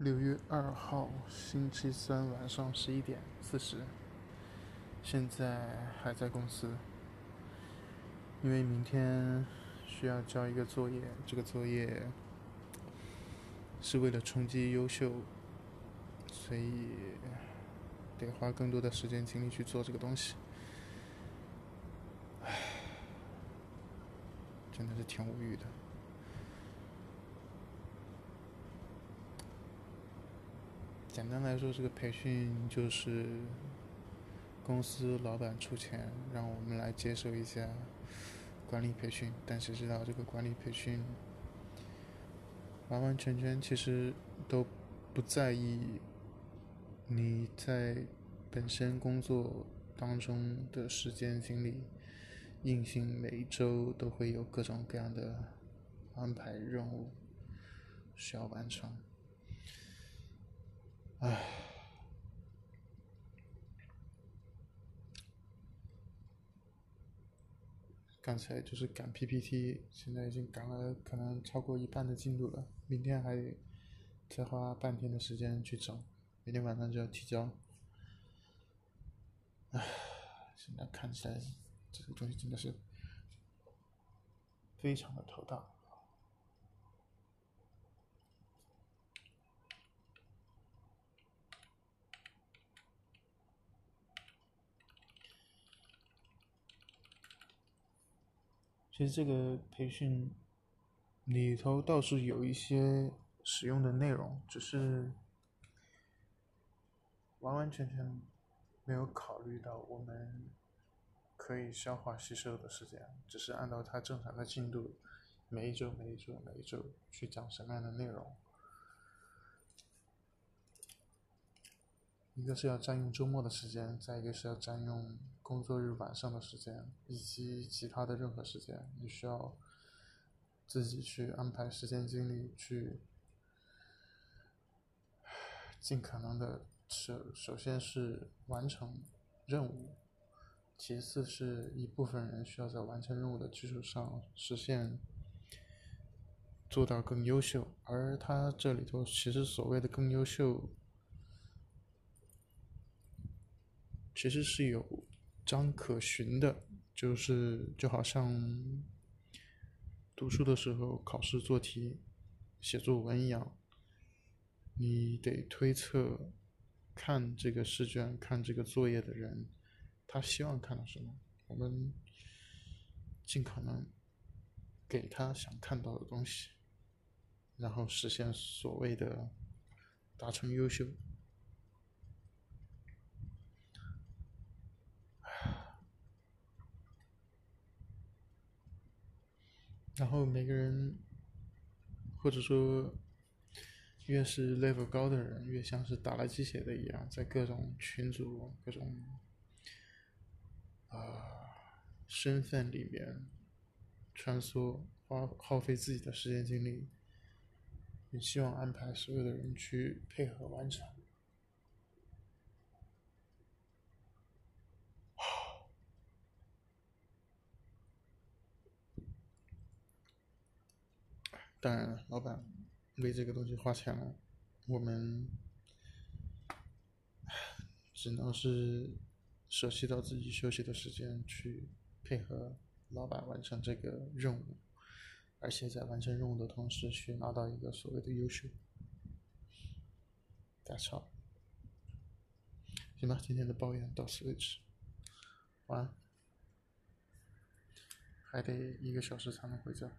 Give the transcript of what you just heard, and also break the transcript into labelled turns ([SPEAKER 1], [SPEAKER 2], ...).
[SPEAKER 1] 六月二号，星期三晚上十一点四十，现在还在公司，因为明天需要交一个作业，这个作业是为了冲击优秀，所以得花更多的时间精力去做这个东西。唉，真的是挺无语的。简单来说，这个培训就是公司老板出钱让我们来接受一下管理培训，但谁知道这个管理培训完完全全其实都不在意你在本身工作当中的时间精力，硬性每一周都会有各种各样的安排任务需要完成。唉，刚才就是赶 PPT，现在已经赶了可能超过一半的进度了，明天还得再花半天的时间去整，明天晚上就要提交。唉，现在看起来这个东西真的是非常的头大。其实这个培训里头倒是有一些使用的内容，只是完完全全没有考虑到我们可以消化吸收的时间，只是按照它正常的进度，每一周、每一周、每一周去讲什么样的内容。一个是要占用周末的时间，再一个是要占用工作日晚上的时间，以及其他的任何时间，你需要自己去安排时间精力去，尽可能的首首先是完成任务，其次是一部分人需要在完成任务的基础上实现做到更优秀，而他这里头其实所谓的更优秀。其实是有章可循的，就是就好像读书的时候考试做题、写作文一样，你得推测看这个试卷、看这个作业的人，他希望看到什么，我们尽可能给他想看到的东西，然后实现所谓的达成优秀。然后每个人，或者说，越是 level 高的人，越像是打了鸡血的一样，在各种群组、各种啊身份里面穿梭，花耗费自己的时间精力，也希望安排所有的人去配合完成。当然了，老板为这个东西花钱了，我们只能是舍弃到自己休息的时间去配合老板完成这个任务，而且在完成任务的同时去拿到一个所谓的优秀。That's all。行吧，今天的抱怨到此为止，晚安。还得一个小时才能回家。